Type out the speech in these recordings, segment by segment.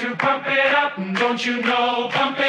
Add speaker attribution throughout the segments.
Speaker 1: to pump it up, don't you know? Pump it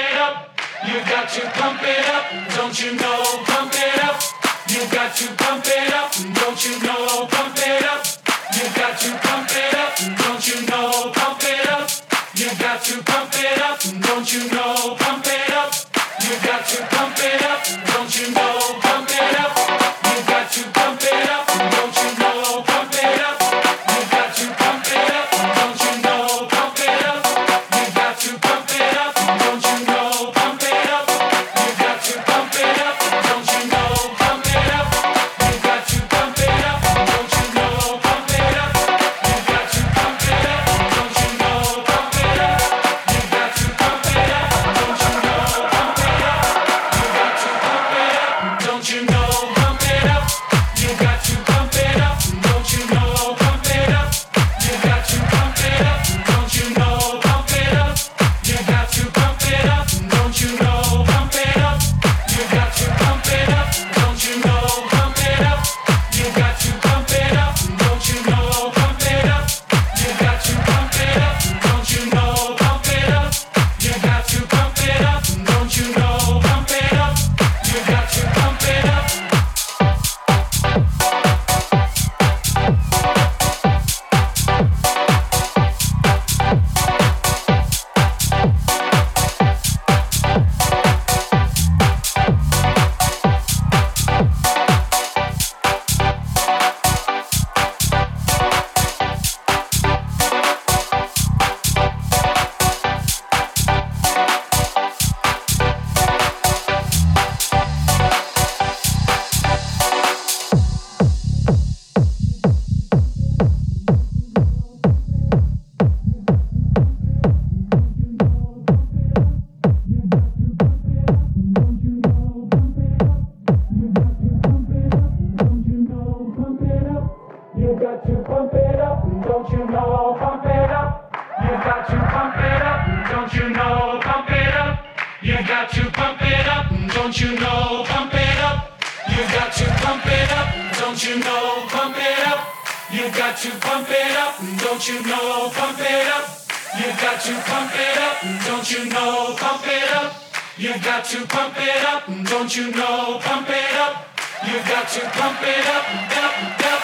Speaker 2: pump it up, up, up.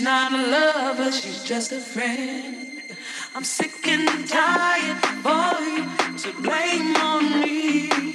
Speaker 2: She's not a lover, she's just a friend. I'm sick and tired for you to blame on me.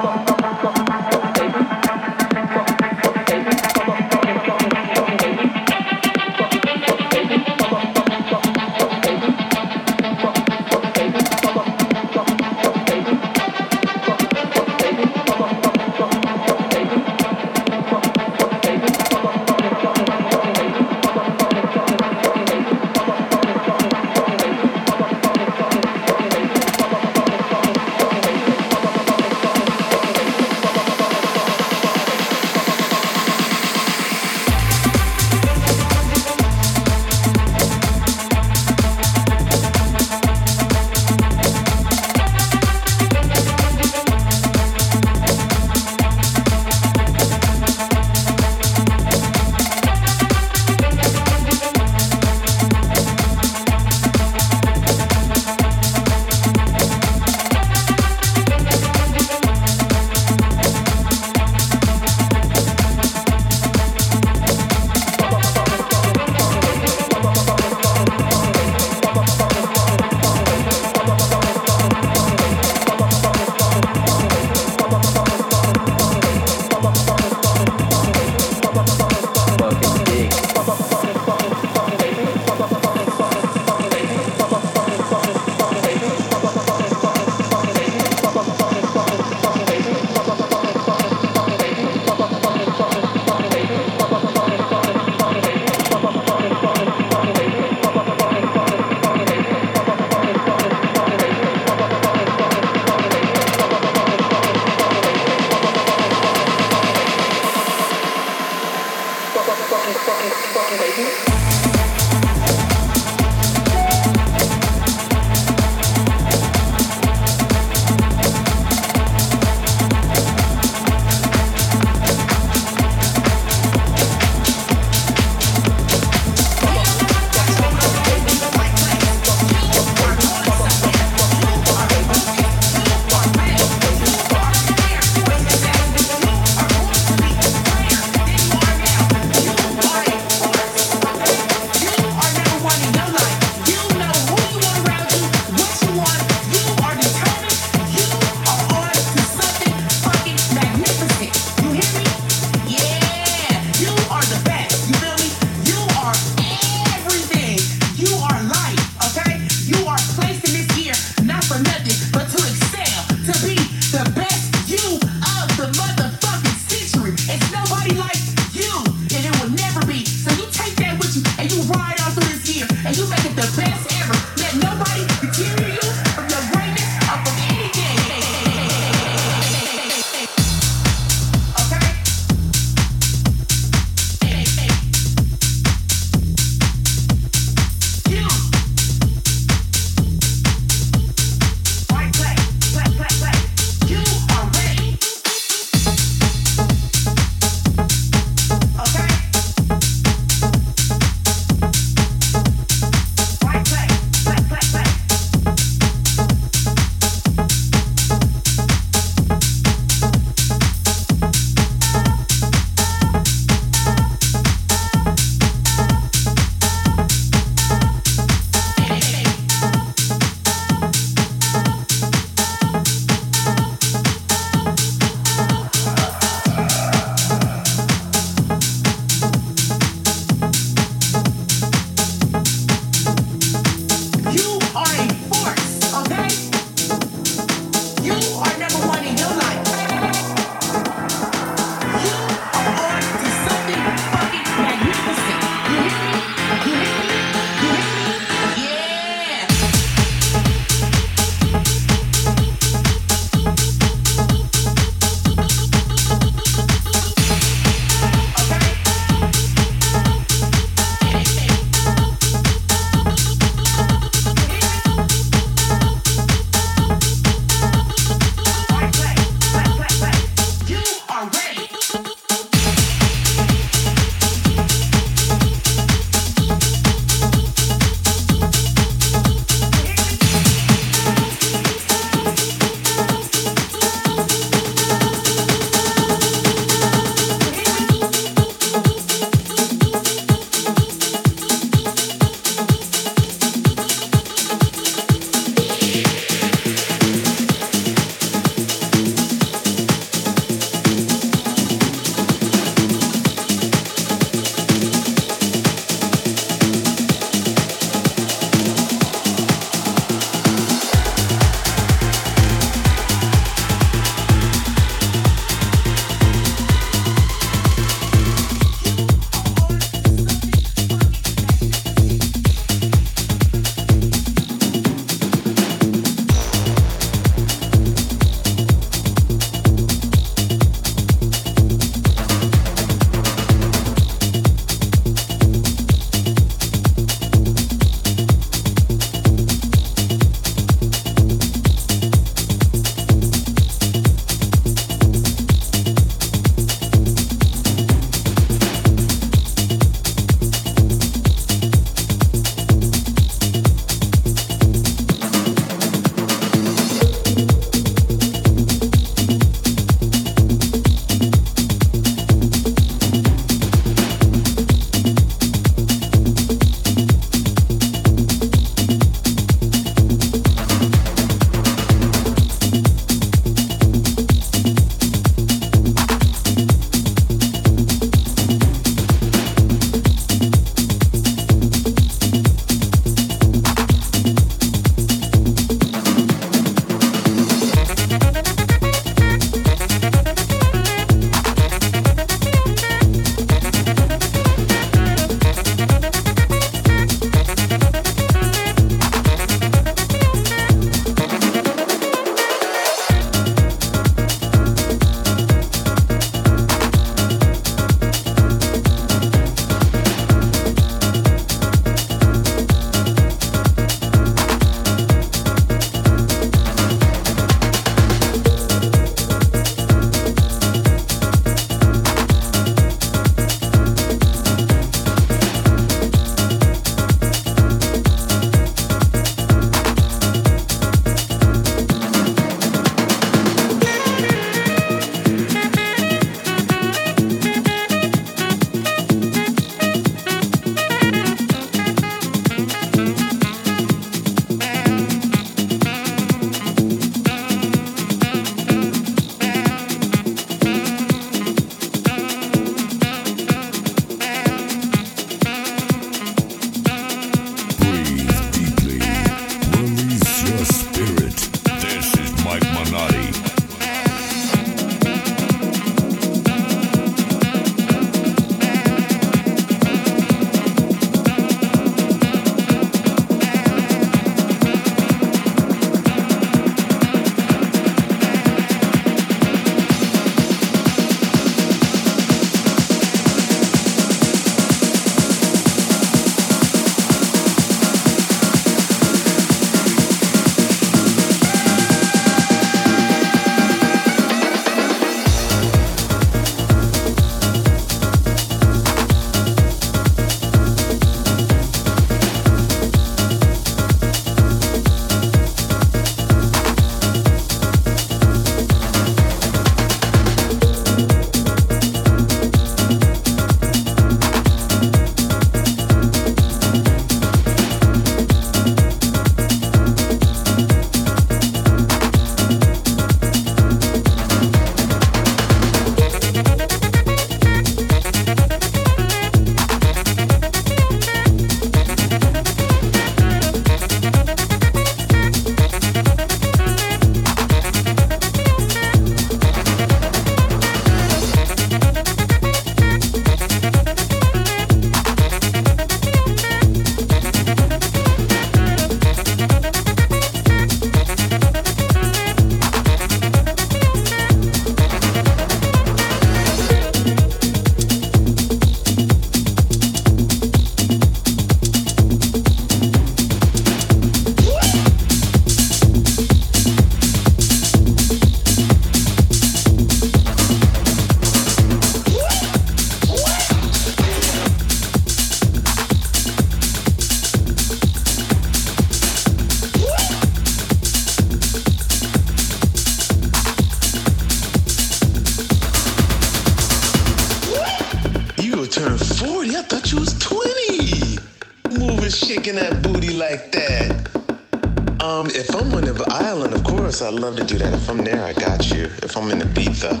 Speaker 2: Love to
Speaker 3: do that. If I'm there, I got you. If I'm in Ibiza,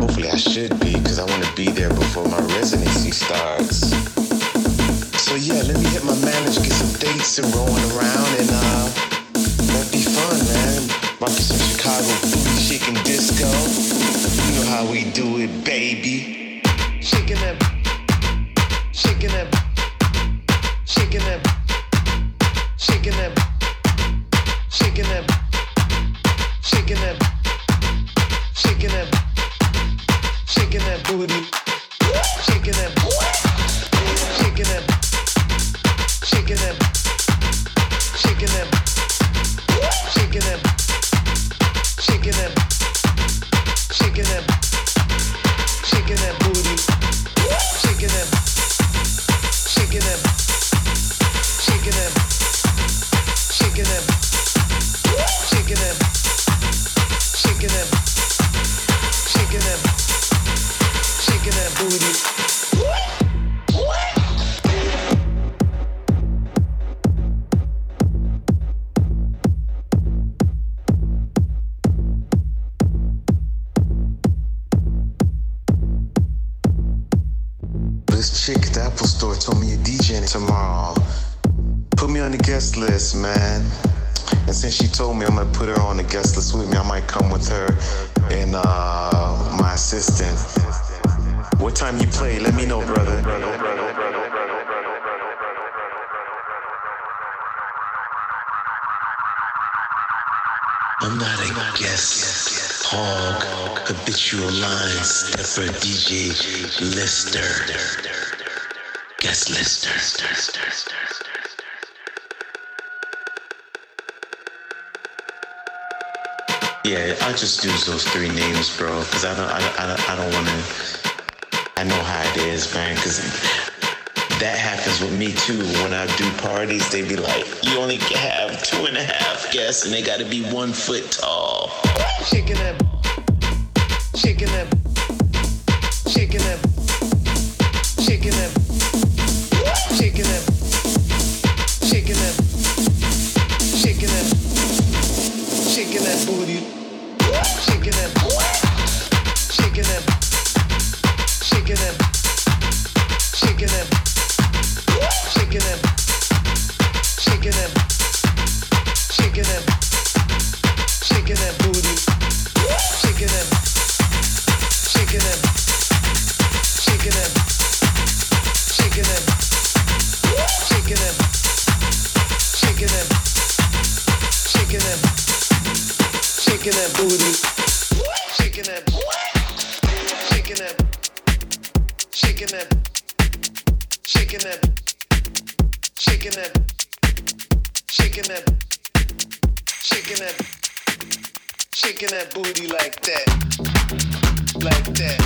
Speaker 3: hopefully I should be, because I want to be there before my residency starts. So yeah, let me hit my manager, get some dates and rolling around, and uh, that'd be fun, man. Might some Chicago booty shaking disco. You know how we do it, baby. Shaking that, shaking that, shaking that, shaking that, shaking that, shaking that, shaking that, shaking that booty, shaking that, habitual line stepper DJ lister. Guest lister. Yeah, I just use those three names, bro, because I don't, I, I, I don't want to. I know how it is, man, because that happens with me too. When I do parties, they be like, you only have two and a half guests, and they got to be one foot tall. Shaking that, shaking that booty, shaking that shaking that booty like that like that.